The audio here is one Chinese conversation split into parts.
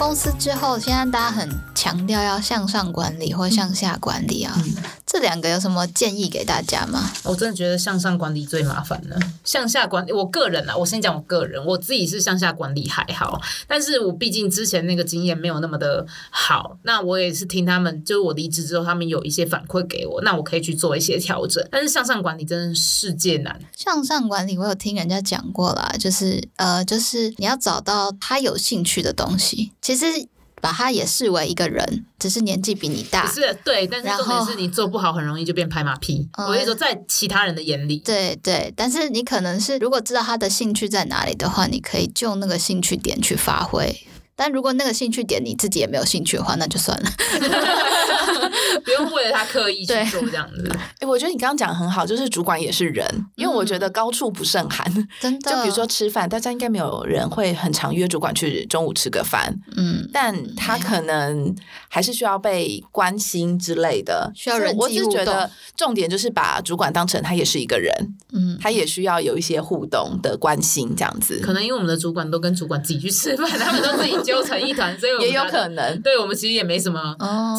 公司之后，现在大家很强调要向上管理或向下管理啊，这两个有什么建议给大家吗？我真的觉得向上管理最麻烦了。向下管理，我个人啊，我先讲我个人，我自己是向下管理还好，但是我毕竟之前那个经验没有那么的好，那我也是听他们，就是我离职之后，他们有一些反馈给我，那我可以去做一些调整。但是向上管理真的世界难。向上管理，我有听人家讲过啦，就是呃，就是你要找到他有兴趣的东西，其实。把他也视为一个人，只是年纪比你大。是对，但是重点是你做不好，很容易就变拍马屁。我跟你说，在其他人的眼里，对对。但是你可能是，如果知道他的兴趣在哪里的话，你可以就那个兴趣点去发挥。但如果那个兴趣点你自己也没有兴趣的话，那就算了。不用为了他刻意去做这样子。哎、欸，我觉得你刚刚讲的很好，就是主管也是人，因为我觉得高处不胜寒。真的，就比如说吃饭，大家应该没有人会很常约主管去中午吃个饭。嗯，但他可能还是需要被关心之类的，需要人际觉得重点就是把主管当成他也是一个人，嗯，他也需要有一些互动的关心这样子。可能因为我们的主管都跟主管自己去吃饭，他们都自己揪成一团，所以 也有可能。对我们其实也没什么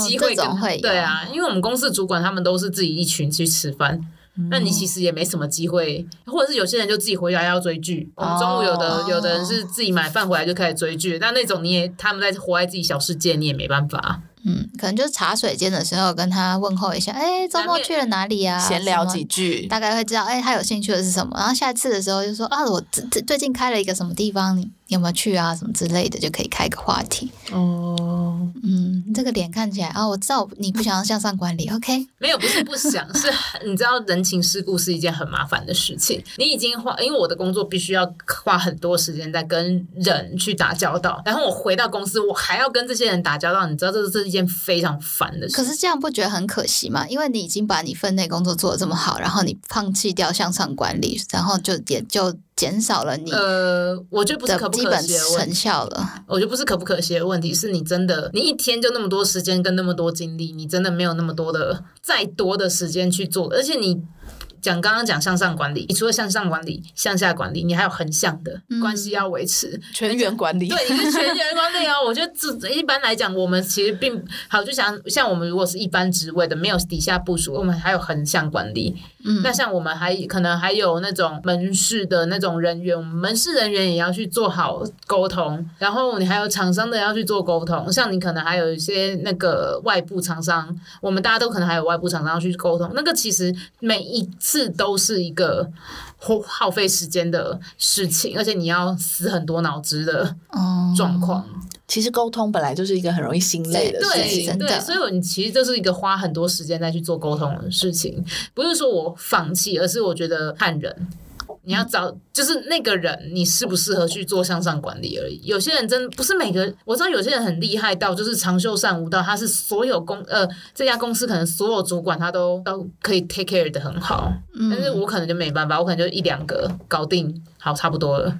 机会跟。会对啊，因为我们公司主管他们都是自己一群去吃饭，嗯、那你其实也没什么机会，或者是有些人就自己回家要追剧。我们中午有的、哦、有的人是自己买饭回来就开始追剧，那那种你也他们在活在自己小世界，你也没办法。嗯，可能就是茶水间的时候跟他问候一下，哎，周末去了哪里啊？闲聊几句，大概会知道，哎，他有兴趣的是什么。然后下次的时候就说，啊，我最最近开了一个什么地方，你有没有去啊？什么之类的，就可以开个话题。哦，嗯，这个脸看起来啊，我知道你不想要向上管理，OK？没有，不是不想，是你知道人情世故是一件很麻烦的事情。你已经花，因为我的工作必须要花很多时间在跟人去打交道，然后我回到公司，我还要跟这些人打交道，你知道这是一件非常烦的事。可是这样不觉得很可惜吗？因为你已经把你分内工作做得这么好，然后你放弃掉向上管理，然后就也就。减少了你呃，我觉得不是可不可惜的成效了。我觉得不是可不可惜的问题，是你真的，你一天就那么多时间跟那么多精力，你真的没有那么多的再多的时间去做，而且你。讲刚刚讲向上管理，你除了向上管理、向下管理，你还有横向的关系要维持，嗯、全员管理。对，你是全员管理哦。我觉得这一般来讲，我们其实并好，就像像我们如果是一般职位的，没有底下部署，我们还有横向管理。嗯，那像我们还可能还有那种门市的那种人员，门市人员也要去做好沟通，然后你还有厂商的要去做沟通。像你可能还有一些那个外部厂商，我们大家都可能还有外部厂商要去沟通。那个其实每一次。是都是一个耗耗费时间的事情，而且你要死很多脑汁的状况。嗯，其实沟通本来就是一个很容易心累的事情，对，对，所以你其实就是一个花很多时间再去做沟通的事情。不是说我放弃，而是我觉得看人。你要找就是那个人，你适不适合去做向上管理而已。有些人真不是每个，我知道有些人很厉害到就是长袖善舞到，他是所有公呃这家公司可能所有主管他都都可以 take care 的很好，但是我可能就没办法，我可能就一两个搞定，好差不多了。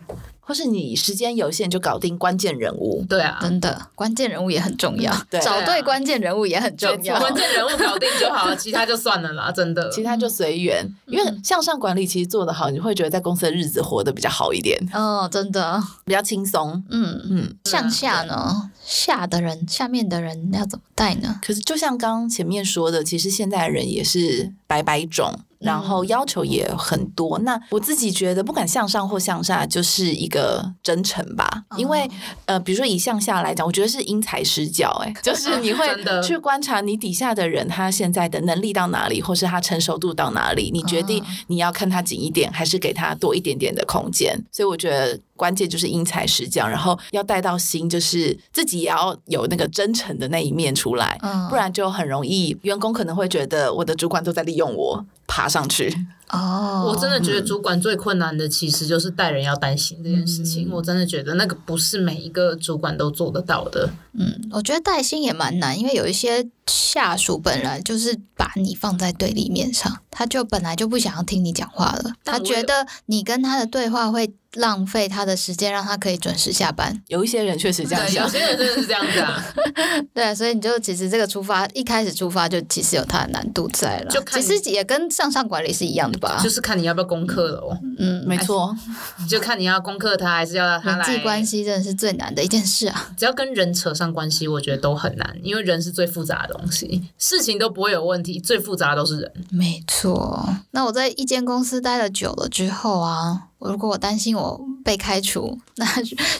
或是你时间有限，就搞定关键人物。对啊，真的，关键人物也很重要。对，找对关键人物也很重要。关键人物搞定就好了，其他就算了啦。真的，其他就随缘。因为向上管理其实做得好，你会觉得在公司的日子活得比较好一点。哦，真的，比较轻松。嗯嗯。向下呢？下的人，下面的人要怎么带呢？可是就像刚刚前面说的，其实现在的人也是百百种。然后要求也很多，那我自己觉得，不管向上或向下，就是一个真诚吧。因为呃，比如说以向下来讲，我觉得是因材施教，哎，就是你会去观察你底下的人，他现在的能力到哪里，或是他成熟度到哪里，你决定你要看他紧一点，还是给他多一点点的空间。所以我觉得。关键就是因材施教，然后要带到心，就是自己也要有那个真诚的那一面出来，嗯，不然就很容易员工可能会觉得我的主管都在利用我爬上去。哦，我真的觉得主管最困难的其实就是带人要担心这件事情。嗯，我真的觉得那个不是每一个主管都做得到的。嗯，我觉得带薪也蛮难，因为有一些下属本来就是把你放在对立面上，他就本来就不想要听你讲话了，他觉得你跟他的对话会。浪费他的时间，让他可以准时下班。有一些人确实这样想，有些人真的是这样子 啊。对，所以你就其实这个出发一开始出发就其实有它的难度在了。就其实也跟向上管理是一样的吧？就是看你要不要攻克了哦。嗯，没错，就看你要攻克他，还是要他来。人际关系真的是最难的一件事啊！只要跟人扯上关系，我觉得都很难，因为人是最复杂的东西，事情都不会有问题，最复杂的都是人。没错。那我在一间公司待了久了之后啊，如果我担心我被开除，那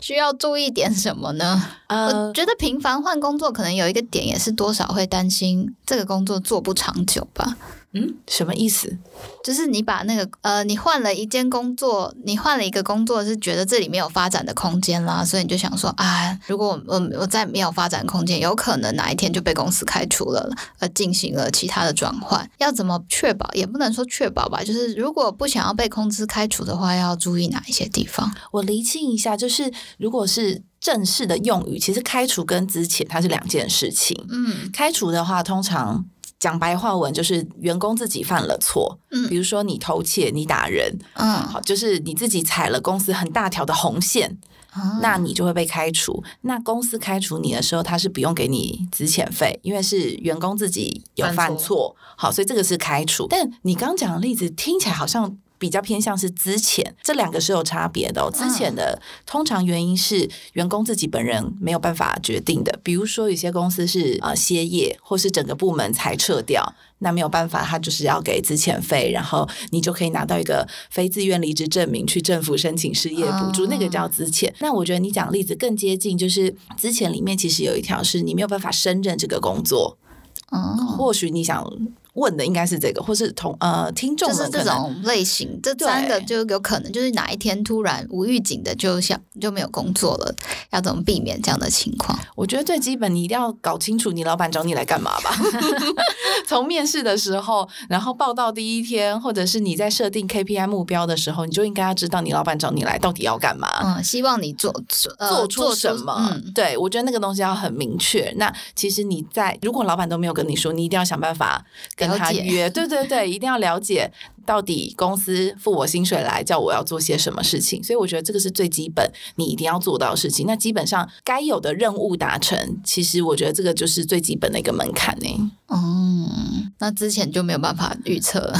需要注意点什么呢？呃，我觉得频繁换工作可能有一个点，也是多少会担心这个工作做不长久吧。嗯，什么意思？就是你把那个呃，你换了一间工作，你换了一个工作，是觉得这里没有发展的空间啦，所以你就想说啊，如果我我我再没有发展空间，有可能哪一天就被公司开除了，呃，进行了其他的转换。要怎么确保？也不能说确保吧，就是如果不想要被公司开除的话，要注意哪一些地方？我厘清一下，就是如果是正式的用语，其实开除跟之前它是两件事情。嗯，开除的话，通常。讲白话文就是员工自己犯了错，嗯，比如说你偷窃、你打人，嗯，好，就是你自己踩了公司很大条的红线，嗯，那你就会被开除。那公司开除你的时候，他是不用给你资遣费，因为是员工自己有犯错，犯错，好，所以这个是开除。但你刚讲的例子听起来好像。比较偏向是资遣，这两个是有差别的哦。资遣的通常原因是员工自己本人没有办法决定的，比如说有些公司是呃歇业，或是整个部门裁撤掉，那没有办法，他就是要给资遣费，然后你就可以拿到一个非自愿离职证明，去政府申请失业补助，那个叫资遣。那我觉得你讲例子更接近，就是资遣里面其实有一条是你没有办法胜任这个工作，嗯，或许你想。问的应该是这个，或是同呃听众就是这种类型，这三个就有可能就是哪一天突然无预警的就想就没有工作了，要怎么避免这样的情况？我觉得最基本你一定要搞清楚你老板找你来干嘛吧。从面试的时候，然后报到第一天，或者是你在设定 KPI 目标的时候，你就应该要知道你老板找你来到底要干嘛。嗯，希望你做做、呃、做出什么？嗯，对，我觉得那个东西要很明确。那其实你在如果老板都没有跟你说，你一定要想办法。跟他约，对对对，一定要了解到底公司付我薪水来叫我要做些什么事情，所以我觉得这个是最基本，你一定要做到的事情。那基本上该有的任务达成，其实我觉得这个就是最基本的一个门槛呢。嗯，那之前就没有办法预测了，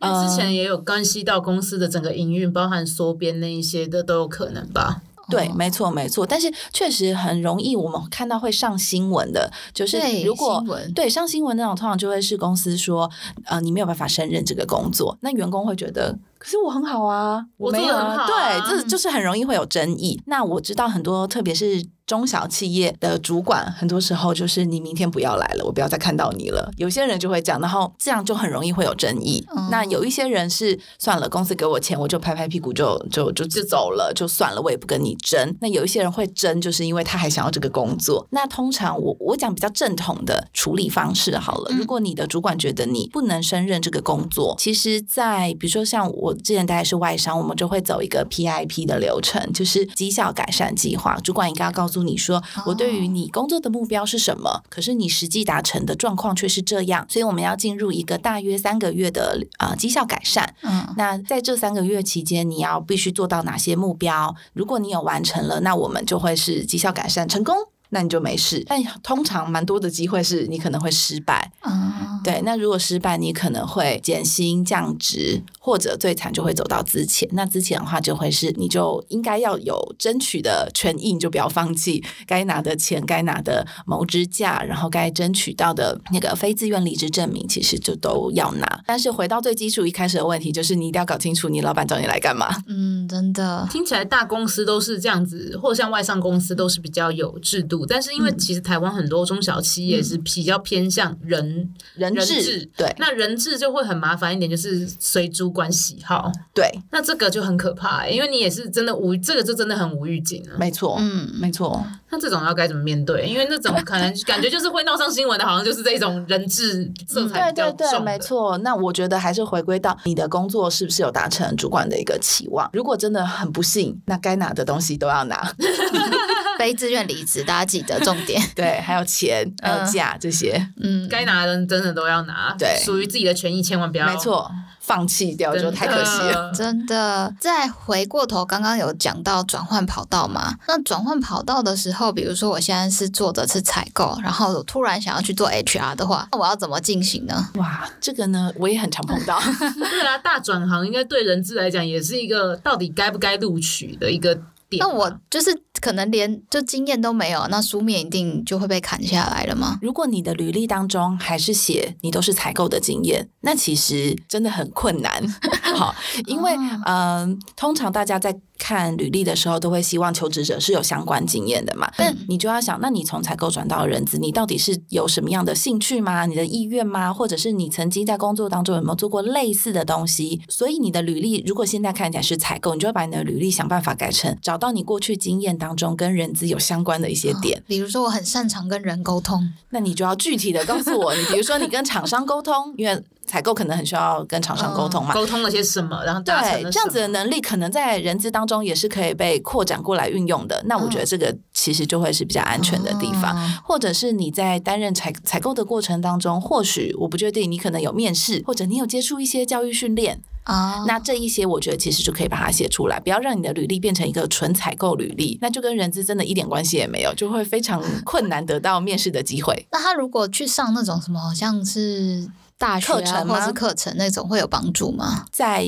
因为之前也有关系到公司的整个营运，包含缩编那一些的都有可能吧。对，没错，没错，但是确实很容易，我们看到会上新闻的，就是如果对，对上新闻那种，通常就会是公司说，呃，你没有办法胜任这个工作，那员工会觉得，可是我很好啊，我没有啊，对，这就是很容易会有争议。那我知道很多，特别是。中小企业的主管，很多时候就是你明天不要来了，我不要再看到你了。有些人就会讲，然后这样就很容易会有争议。嗯、那有一些人是算了，公司给我钱，我就拍拍屁股就就就就走了，就算了，我也不跟你争。那有一些人会争，就是因为他还想要这个工作。那通常我我讲比较正统的处理方式好了。如果你的主管觉得你不能胜任这个工作，其实在比如说像我之前待的是外商，我们就会走一个 PIP 的流程，就是绩效改善计划。主管应该要告诉。你说我对于你工作的目标是什么？可是你实际达成的状况却是这样，所以我们要进入一个大约三个月的啊、呃、绩效改善。嗯，那在这三个月期间，你要必须做到哪些目标？如果你有完成了，那我们就会是绩效改善成功。那你就没事，但通常蛮多的机会是你可能会失败。嗯，对。那如果失败，你可能会减薪降职，或者最惨就会走到资遣。那资遣的话，就会是你就应该要有争取的权益，你就不要放弃该拿的钱、该拿的谋职假，然后该争取到的那个非自愿离职证明，其实就都要拿。但是回到最基础一开始的问题，就是你一定要搞清楚你老板找你来干嘛。嗯，真的听起来大公司都是这样子，或者像外商公司都是比较有制度。但是因为其实台湾很多中小企业是比较偏向人、嗯、人质，对，那人质就会很麻烦一点，就是随主管喜好，对，那这个就很可怕、欸，因为你也是真的无，这个就真的很无预警啊，没错，嗯，没错，那这种要该怎么面对？因为那种可能感觉就是会闹上新闻的，好像就是这种人质色彩比较重、嗯、对对对，没错。那我觉得还是回归到你的工作是不是有达成主管的一个期望？如果真的很不幸，那该拿的东西都要拿。非自愿离职，大家记得重点。对，还有钱，还有假这些，嗯，该拿的人真的都要拿，对，属于自己的权益千万不要，没错。放弃掉就太可惜了，真的。再回过头，刚刚有讲到转换跑道嘛？那转换跑道的时候，比如说我现在是做的是采购，然后我突然想要去做 HR 的话，那我要怎么进行呢？哇，这个呢，我也很常碰到。对啊，大转行应该对人资来讲也是一个到底该不该录取的一个点。那我就是。可能连就经验都没有，那书面一定就会被砍下来了吗？如果你的履历当中还是写你都是采购的经验，那其实真的很困难。好，因为嗯、呃，通常大家在看履历的时候，都会希望求职者是有相关经验的嘛。但你就要想，那你从采购转到人资，你到底是有什么样的兴趣吗？你的意愿吗？或者是你曾经在工作当中有没有做过类似的东西？所以你的履历如果现在看起来是采购，你就会把你的履历想办法改成找到你过去经验当中跟人资有相关的一些点，比如说我很擅长跟人沟通，那你就要具体的告诉我，你比如说你跟厂商沟通，因为采购可能很需要跟厂商沟通嘛，沟通了些什么，然后对这样子的能力，可能在人资当中也是可以被扩展过来运用的。那我觉得这个其实就会是比较安全的地方，或者是你在担任采采购的过程当中，或许我不确定你可能有面试，或者你有接触一些教育训练。啊，oh. 那这一些我觉得其实就可以把它写出来，不要让你的履历变成一个纯采购履历，那就跟人资真的一点关系也没有，就会非常困难得到面试的机会。那他如果去上那种什么，好像是。大学、啊、课程或是课程那种会有帮助吗？在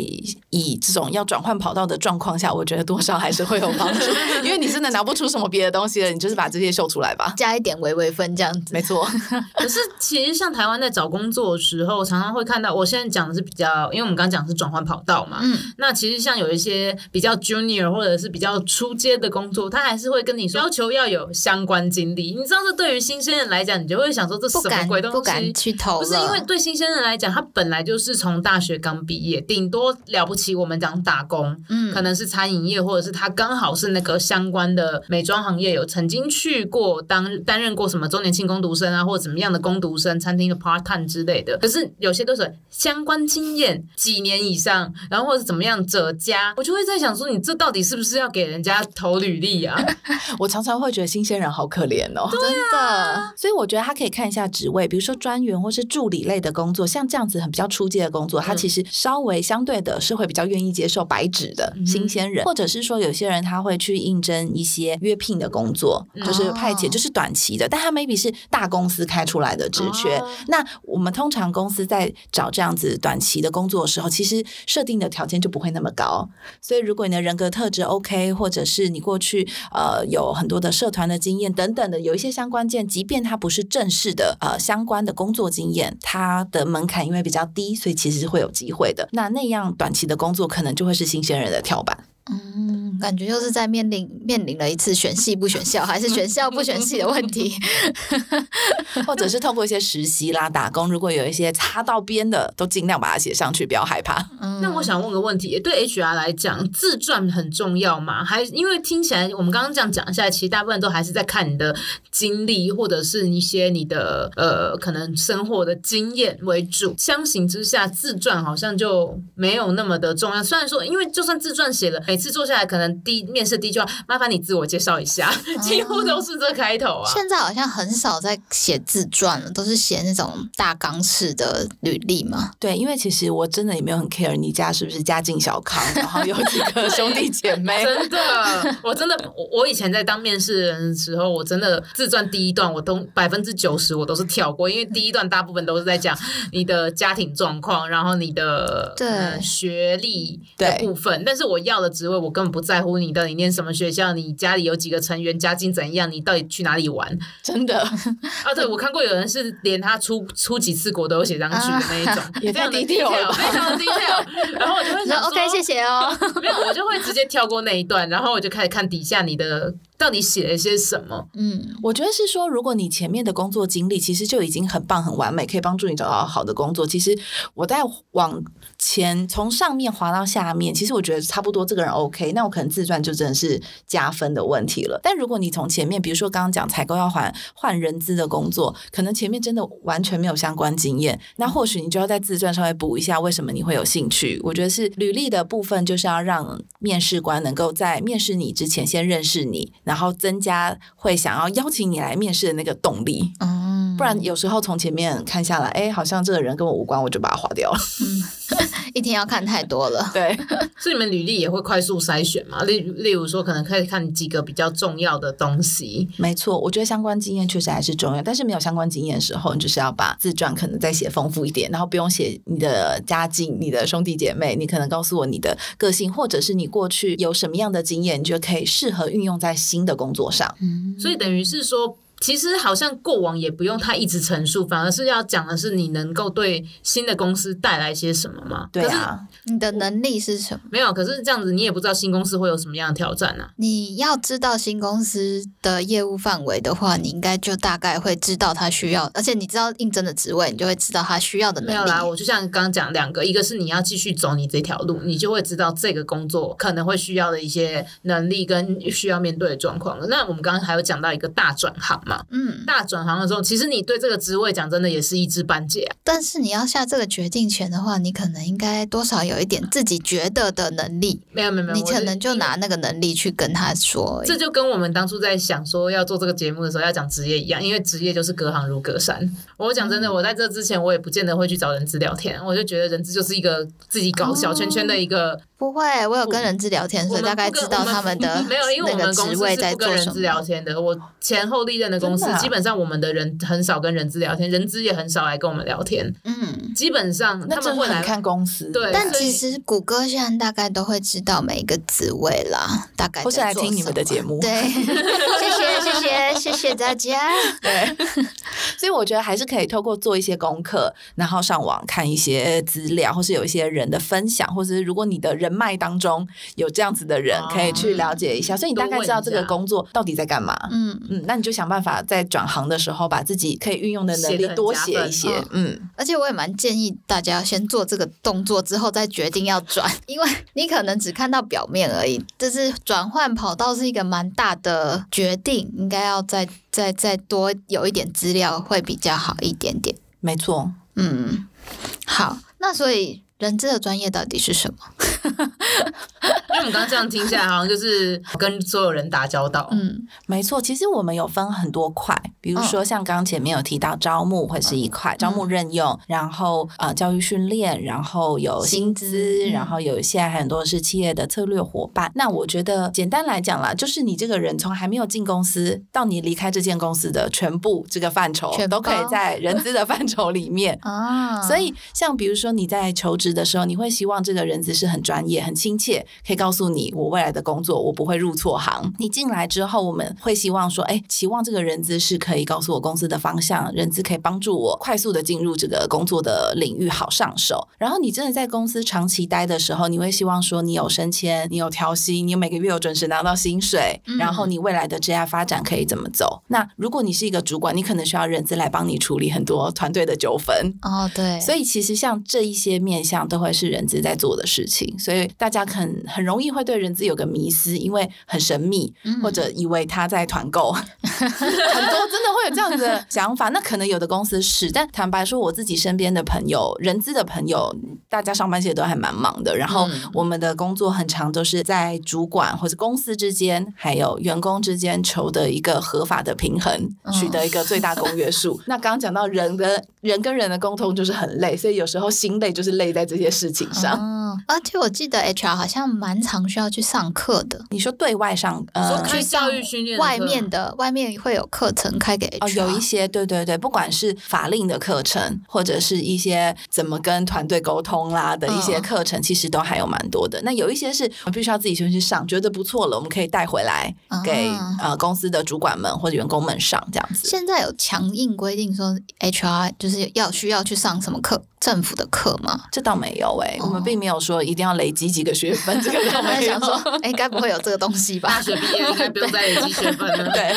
以这种要转换跑道的状况下，我觉得多少还是会有帮助，因为你真的拿不出什么别的东西了，你就是把这些秀出来吧，加一点微微分这样子，没错。可是其实像台湾在找工作的时候，常常会看到，我现在讲的是比较，因为我们刚刚讲的是转换跑道嘛，嗯，那其实像有一些比较 junior 或者是比较初阶的工作，他还是会跟你说要求要有相关经历。你知道，这对于新鲜人来讲，你就会想说这什么鬼东西，不敢去投，不是因为对新鲜人来讲，他本来就是从大学刚毕业，顶多了不起，我们讲打工，嗯，可能是餐饮业，或者是他刚好是那个相关的美妆行业，有曾经去过当担任过什么周年庆工读生啊，或者怎么样的工读生，餐厅的 part time 之类的。可是有些都是相关经验几年以上，然后或者怎么样者加，我就会在想说，你这到底是不是要给人家投履历啊？我常常会觉得新鲜人好可怜哦，啊、真的。所以我觉得他可以看一下职位，比如说专员或是助理类的工作，像这样子很。比较初阶的工作，他其实稍微相对的是会比较愿意接受白纸的新鲜人，嗯、或者是说有些人他会去应征一些约聘的工作，嗯、就是派遣，就是短期的，但他 maybe 是大公司开出来的职缺。哦、那我们通常公司在找这样子短期的工作的时候，其实设定的条件就不会那么高。所以如果你的人格特质 OK，或者是你过去呃有很多的社团的经验等等的，有一些相关件，即便他不是正式的呃相关的工作经验，他的门槛因为比较。低，所以其实是会有机会的。那那样短期的工作，可能就会是新鲜人的跳板。嗯，感觉又是在面临面临了一次选系不选校，还是选校不选系的问题，或者是透过一些实习啦、打工，如果有一些擦到边的，都尽量把它写上去，不要害怕。嗯、那我想问个问题，对 HR 来讲，自传很重要吗？还因为听起来我们刚刚这样讲下来，其实大部分都还是在看你的经历，或者是一些你的呃可能生活的经验为主。相形之下，自传好像就没有那么的重要。虽然说，因为就算自传写了。每次坐下来，可能第一面试第一句话，麻烦你自我介绍一下，几乎都是这开头啊。现在好像很少在写自传了，都是写那种大纲式的履历嘛。对，因为其实我真的也没有很 care 你家是不是家境小康，然后有几个兄弟姐妹。真的，我真的，我我以前在当面试人的时候，我真的自传第一段我都百分之九十我都是跳过，因为第一段大部分都是在讲你的家庭状况，然后你的对、呃、学历的部分，但是我要的只。因为我根本不在乎你到底念什么学校，你家里有几个成员，家境怎样，你到底去哪里玩？真的啊，对，我看过有人是连他出出几次国都有写上去的那一种，啊、也非常的 detail，非常的 detail。然后我就会说，OK，谢谢哦。没有，我就会直接跳过那一段，然后我就开始看底下你的。到底写了些什么？嗯，我觉得是说，如果你前面的工作经历其实就已经很棒、很完美，可以帮助你找到好的工作。其实我在往前从上面滑到下面，其实我觉得差不多，这个人 OK，那我可能自传就真的是加分的问题了。但如果你从前面，比如说刚刚讲采购要换换人资的工作，可能前面真的完全没有相关经验，那或许你就要在自传稍微补一下，为什么你会有兴趣？我觉得是履历的部分，就是要让面试官能够在面试你之前先认识你。然后增加会想要邀请你来面试的那个动力。嗯，不然有时候从前面看下来，哎，好像这个人跟我无关，我就把它划掉了。嗯，一天要看太多了。对，所以你们履历也会快速筛选嘛？例例如说，可能可以看几个比较重要的东西。没错，我觉得相关经验确实还是重要，但是没有相关经验的时候，你就是要把自传可能再写丰富一点，然后不用写你的家境、你的兄弟姐妹，你可能告诉我你的个性，或者是你过去有什么样的经验，你就可以适合运用在新的工作上。嗯，所以等于是说。其实好像过往也不用太一直陈述，反而是要讲的是你能够对新的公司带来些什么嘛？对啊，你的能力是什么？没有，可是这样子你也不知道新公司会有什么样的挑战啊。你要知道新公司的业务范围的话，你应该就大概会知道他需要，而且你知道应征的职位，你就会知道他需要的能力。没有啦，我就像刚刚讲两个，一个是你要继续走你这条路，你就会知道这个工作可能会需要的一些能力跟需要面对的状况。那我们刚刚还有讲到一个大转行嘛，嗯，大。转行的时候，其实你对这个职位讲真的也是一知半解啊。但是你要下这个决定权的话，你可能应该多少有一点自己觉得的能力。没有没有没有，你可能就拿那个能力去跟他说。这就跟我们当初在想说要做这个节目的时候要讲职业一样，因为职业就是隔行如隔山。我讲真的，我在这之前我也不见得会去找人资聊天，我就觉得人资就是一个自己搞小圈圈的一个。不会，我有跟人资聊天，所以大概知道他们的 没有，因为我们公司是不跟人资聊天的。我前后历任的公司基本上我们的人很少跟人资聊天，人资也很少来跟我们聊天。嗯，基本上他们会来看公司。对，但其实谷歌现在大概都会知道每一个职位啦，大概。我是来听你们的节目。对，谢谢谢谢谢谢大家。对，所以我觉得还是可以透过做一些功课，然后上网看一些资料，或是有一些人的分享，或者是如果你的人。人脉当中有这样子的人，可以去了解一下，所以你大概知道这个工作到底在干嘛。嗯嗯，那你就想办法在转行的时候，把自己可以运用的能力多写一些。嗯，而且我也蛮建议大家先做这个动作之后再决定要转，因为你可能只看到表面而已，就是转换跑道是一个蛮大的决定，应该要再再再多有一点资料会比较好一点点。没错，嗯，好，那所以。人资的专业到底是什么？因为我们刚刚这样听下来，好像就是跟所有人打交道。嗯，没错。其实我们有分很多块，比如说像刚刚前面有提到招募会是一块，哦、招募任用，嗯、然后呃教育训练，然后有薪资，薪然后有现在很多是企业的策略伙伴。嗯、那我觉得简单来讲啦，就是你这个人从还没有进公司到你离开这间公司的全部这个范畴，全都可以在人资的范畴里面 啊。所以像比如说你在求职。的时候，你会希望这个人资是很专业、很亲切，可以告诉你我未来的工作，我不会入错行。你进来之后，我们会希望说，哎，期望这个人资是可以告诉我公司的方向，人资可以帮助我快速的进入这个工作的领域，好上手。然后你真的在公司长期待的时候，你会希望说，你有升迁，你有调薪，你有每个月有准时拿到薪水，嗯、然后你未来的职业发展可以怎么走？那如果你是一个主管，你可能需要人资来帮你处理很多团队的纠纷。哦，对。所以其实像这一些面向。都会是人资在做的事情，所以大家很很容易会对人资有个迷思，因为很神秘，嗯、或者以为他在团购，很多真的会有这样子的 想法。那可能有的公司是，但坦白说，我自己身边的朋友，人资的朋友，大家上班其实都还蛮忙的。然后我们的工作很长都是在主管或者公司之间，还有员工之间求得一个合法的平衡，取得一个最大公约数。那刚刚讲到人的人跟人的沟通就是很累，所以有时候心累就是累在。这些事情上，嗯，而且我记得 HR 好像蛮常需要去上课的。你说对外上，呃，去教育训练，外面的外面会有课程开给 HR。哦，有一些，对对对，不管是法令的课程，或者是一些怎么跟团队沟通啦的一些课程，其实都还有蛮多的。那有一些是我们必须要自己先去上，觉得不错了，我们可以带回来给呃公司的主管们或者员工们上这样子。现在有强硬规定说 HR 就是要需要去上什么课？政府的课吗？这倒没有哎、我们并没有说一定要累积几个学分。这个 我们想说，哎，该不会有这个东西吧？大学毕业应该不用再累积学分了。对，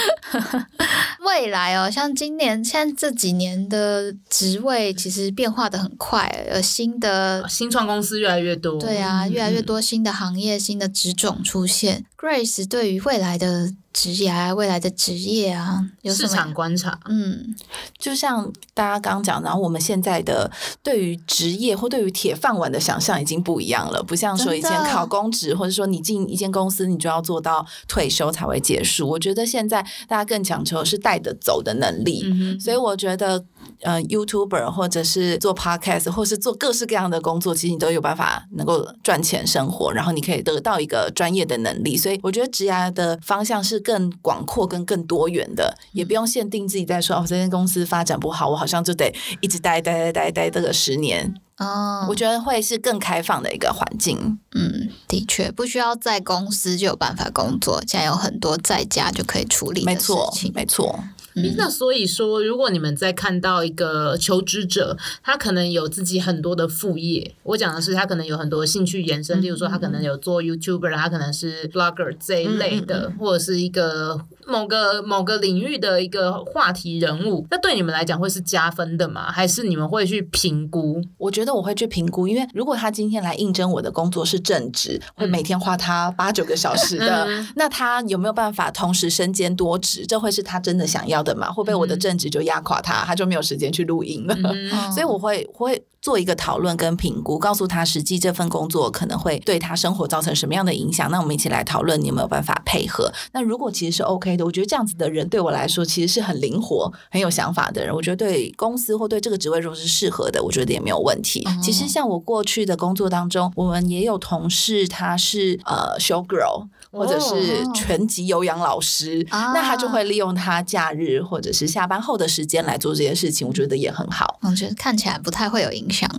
未来哦，像今年、现在这几年的职位其实变化的很快，有新的新创公司越来越多。对啊，越来越多新的行业、嗯、新的职种出现。Grace 对于未来的职业未来的职业啊，有什么市场观察。嗯，就像大家刚刚讲，然后我们现在的对于职业或对于铁饭碗的想象已经不一样了，不像说以前考公职，或者说你进一间公司，你就要做到退休才会结束。我觉得现在大家更讲求是带得走的能力，嗯、所以我觉得。呃，YouTuber 或者是做 Podcast，或是做各式各样的工作，其实你都有办法能够赚钱生活，然后你可以得到一个专业的能力。所以我觉得职涯的方向是更广阔跟更多元的，也不用限定自己在说哦，这间公司发展不好，我好像就得一直待待待待待这个十年。哦，我觉得会是更开放的一个环境。嗯，的确不需要在公司就有办法工作，现在有很多在家就可以处理的事情。没错，没错。嗯、那所以说，如果你们在看到一个求职者，他可能有自己很多的副业，我讲的是他可能有很多兴趣延伸，例如说他可能有做 YouTuber，他可能是 Blogger 这一类的，或者是一个。某个某个领域的一个话题人物，那对你们来讲会是加分的吗？还是你们会去评估？我觉得我会去评估，因为如果他今天来应征我的工作是正职，会每天花他八九个小时的，嗯、那他有没有办法同时身兼多职？这会是他真的想要的吗？会不会我的正职就压垮他，他就没有时间去录音了？嗯、所以我会会。做一个讨论跟评估，告诉他实际这份工作可能会对他生活造成什么样的影响。那我们一起来讨论，你有没有办法配合？那如果其实是 OK 的，我觉得这样子的人对我来说其实是很灵活、很有想法的人。我觉得对公司或对这个职位如果是适合的，我觉得也没有问题。嗯、其实像我过去的工作当中，我们也有同事，他是呃 show girl。或者是全职有氧老师，哦、那他就会利用他假日或者是下班后的时间来做这些事情，我觉得也很好。我觉得看起来不太会有影响。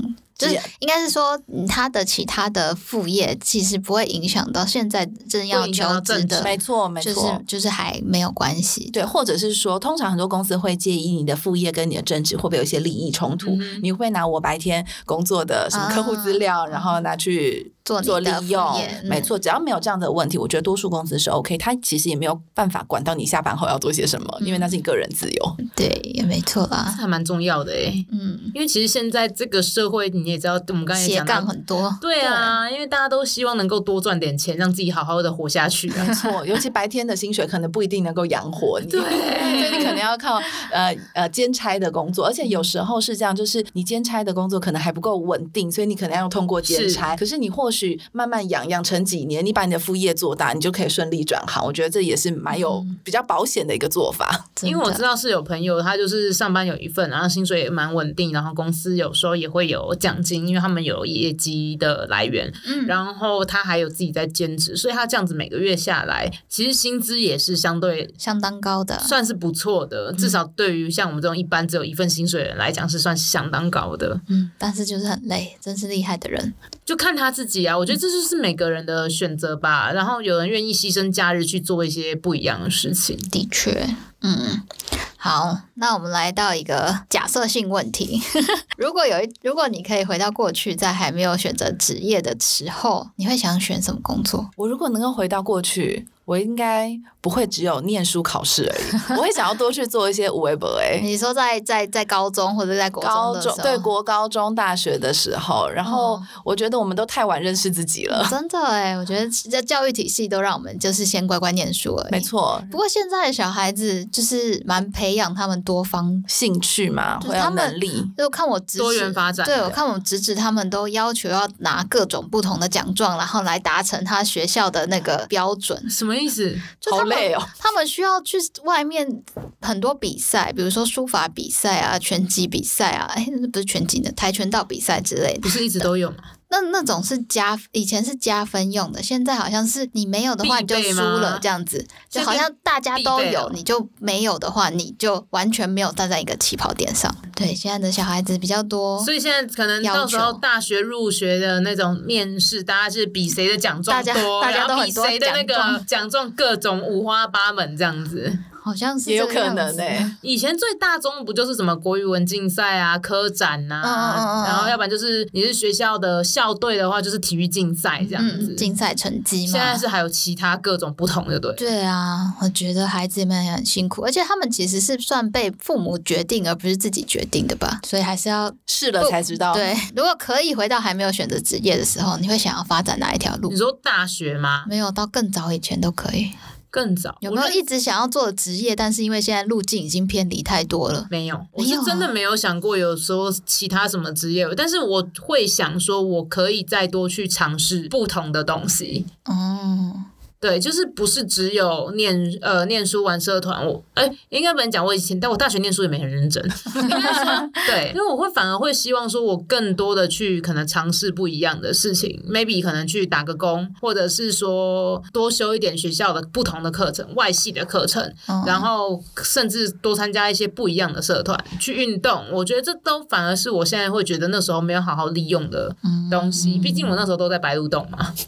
就是应该是说，他的其他的副业其实不会影响到现在正要求职的，没错，没错，就是就是还没有关系。对，或者是说，通常很多公司会介意你的副业跟你的正职会不会有一些利益冲突？嗯、你会拿我白天工作的什么客户资料，啊、然后拿去做做利用？嗯、没错，只要没有这样的问题，我觉得多数公司是 OK。他其实也没有办法管到你下班后要做些什么，嗯、因为那是你个人自由。对，也没错啦，还蛮重要的哎。嗯，因为其实现在这个社会你。也知道，我们刚才也讲到很多，对啊，对因为大家都希望能够多赚点钱，让自己好好的活下去。没错，尤其白天的薪水可能不一定能够养活你，对，所以你可能要靠呃呃兼差的工作，而且有时候是这样，就是你兼差的工作可能还不够稳定，所以你可能要通过兼差。是可是你或许慢慢养养成几年，你把你的副业做大，你就可以顺利转行。我觉得这也是蛮有比较保险的一个做法。嗯、因为我知道是有朋友，他就是上班有一份，然后薪水也蛮稳定，然后公司有时候也会有奖金。因为他们有业绩的来源，嗯，然后他还有自己在兼职，所以他这样子每个月下来，其实薪资也是相对相当高的，算是不错的。至少对于像我们这种一般只有一份薪水的人来讲，是算是相当高的。嗯，但是就是很累，真是厉害的人，就看他自己啊。我觉得这就是每个人的选择吧。然后有人愿意牺牲假日去做一些不一样的事情，的确，嗯。好，那我们来到一个假设性问题：如果有一，如果你可以回到过去，在还没有选择职业的时候，你会想选什么工作？我如果能够回到过去。我应该不会只有念书考试而已，我会想要多去做一些微博诶。你说在在在高中或者在国中高中对国高中大学的时候，然后我觉得我们都太晚认识自己了。嗯、真的诶，我觉得在教育体系都让我们就是先乖乖念书而已。没错。不过现在的小孩子就是蛮培养他们多方兴趣嘛，就是他们能力。就看我侄子多元发展。对，我看我侄子他们都要求要拿各种不同的奖状，然后来达成他学校的那个标准。什么意思？就好累哦！他们需要去外面很多比赛，比如说书法比赛啊、拳击比赛啊，哎，不是拳击的，跆拳道比赛之类的，不是一直都有吗？那那种是加，以前是加分用的，现在好像是你没有的话你就输了这样子，就好像大家都有，你就没有的话你就完全没有站在一个起跑点上。对，现在的小孩子比较多，所以现在可能到时候大学入学的那种面试，大家是比谁的奖状多，大家都比谁的那个奖状各种五花八门这样子。好像是也有可能诶、欸，以前最大宗不就是什么国语文竞赛啊、科展呐、啊，嗯嗯嗯然后要不然就是你是学校的校队的话，就是体育竞赛这样子，竞赛、嗯、成绩嘛。现在是还有其他各种不同的对。对啊，我觉得孩子们也很辛苦，而且他们其实是算被父母决定，而不是自己决定的吧？所以还是要试了才知道。对，如果可以回到还没有选择职业的时候，你会想要发展哪一条路？你说大学吗？没有，到更早以前都可以。更早。有没有一直想要做的职业？但是因为现在路径已经偏离太多了，没有。我是真的没有想过有说其他什么职业，但是我会想说，我可以再多去尝试不同的东西。哦。对，就是不是只有念呃念书玩社团，我哎应该不能讲我以前，但我大学念书也没很认真。对，因为我会反而会希望说，我更多的去可能尝试不一样的事情，maybe 可能去打个工，或者是说多修一点学校的不同的课程，外系的课程，嗯、然后甚至多参加一些不一样的社团，去运动。我觉得这都反而是我现在会觉得那时候没有好好利用的东西，毕竟我那时候都在白鹿洞嘛。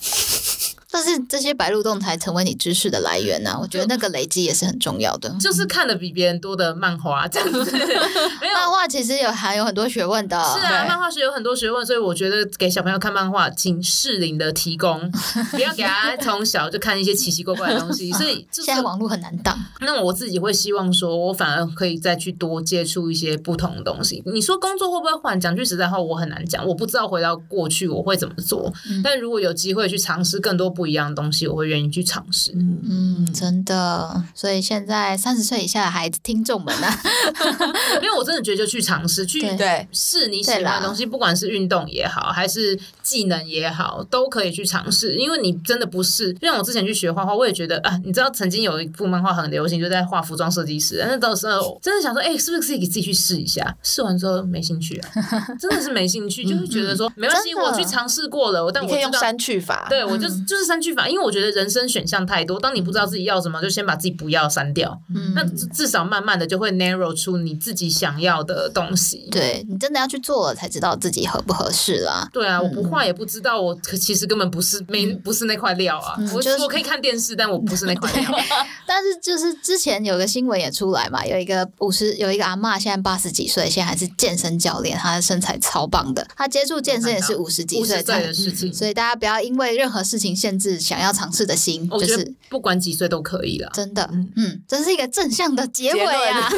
但是这些白鹿洞才成为你知识的来源呢、啊，我觉得那个累积也是很重要的。就是看的比别人多的漫画这样子，漫画其实有含有很多学问的。是啊，漫画学有很多学问，所以我觉得给小朋友看漫画，请适龄的提供，不要给他从小就看一些奇奇怪怪的东西。所以、就是、现在网络很难挡。那我自己会希望说，我反而可以再去多接触一些不同的东西。你说工作会不会换？讲句实在话，我很难讲，我不知道回到过去我会怎么做。嗯、但如果有机会去尝试更多不一样的东西，我会愿意去尝试。嗯，真的。所以现在三十岁以下的孩子听众们呢、啊，因为我真的觉得就去尝试，去对。试你喜欢的东西，不管是运动也好，还是技能也好，都可以去尝试。因为你真的不是，像我之前去学画画，我也觉得啊，你知道曾经有一部漫画很流行，就在画服装设计师，但是到时候真的想说，哎、欸，是不是可以给自己去试一下？试完之后没兴趣啊，真的是没兴趣，就会觉得说没关系，我去尝试过了，但我可以用删去法，对我就就是删去法，因为我觉得。人生选项太多，当你不知道自己要什么，就先把自己不要删掉。嗯，那至少慢慢的就会 narrow 出你自己想要的东西。对，你真的要去做了，才知道自己合不合适啦。对啊，我不画也不知道，我其实根本不是没不是那块料啊。嗯、我、就是、我可以看电视，但我不是那块料。但是就是之前有个新闻也出来嘛，有一个五十有一个阿妈，现在八十几岁，现在还是健身教练，她的身材超棒的。她接触健身也是五十几岁的事情，所以大家不要因为任何事情限制想要尝试的心，就是。不管几岁都可以了，真的，嗯，真是一个正向的结尾啊。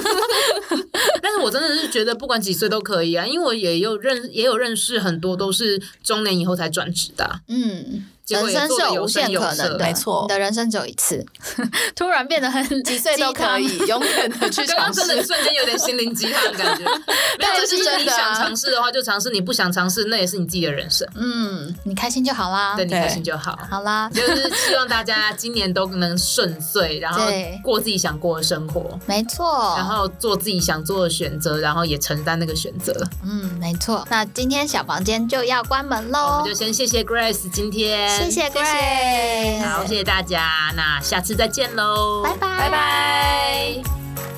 但是我真的是觉得不管几岁都可以啊，因为我也有认也有认识很多都是中年以后才转职的，嗯。人生是有无限可能的，没错，你的人生只有一次，突然变得很 几岁都可以，永远的去尝试。刚刚真的瞬间有点心灵鸡汤的感觉。没有，就是你想尝试的话就尝试，你不想尝试那也是你自己的人生。嗯，你开心就好啦，对，你开心就好。好啦，就是希望大家今年都能顺遂，然后过自己想过的生活。没错，然后做自己想做的选择，然后也承担那个选择。嗯，没错。那今天小房间就要关门喽，我们就先谢谢 Grace 今天，谢谢 Grace。好，谢谢大家，那下次再见喽，拜拜，拜拜。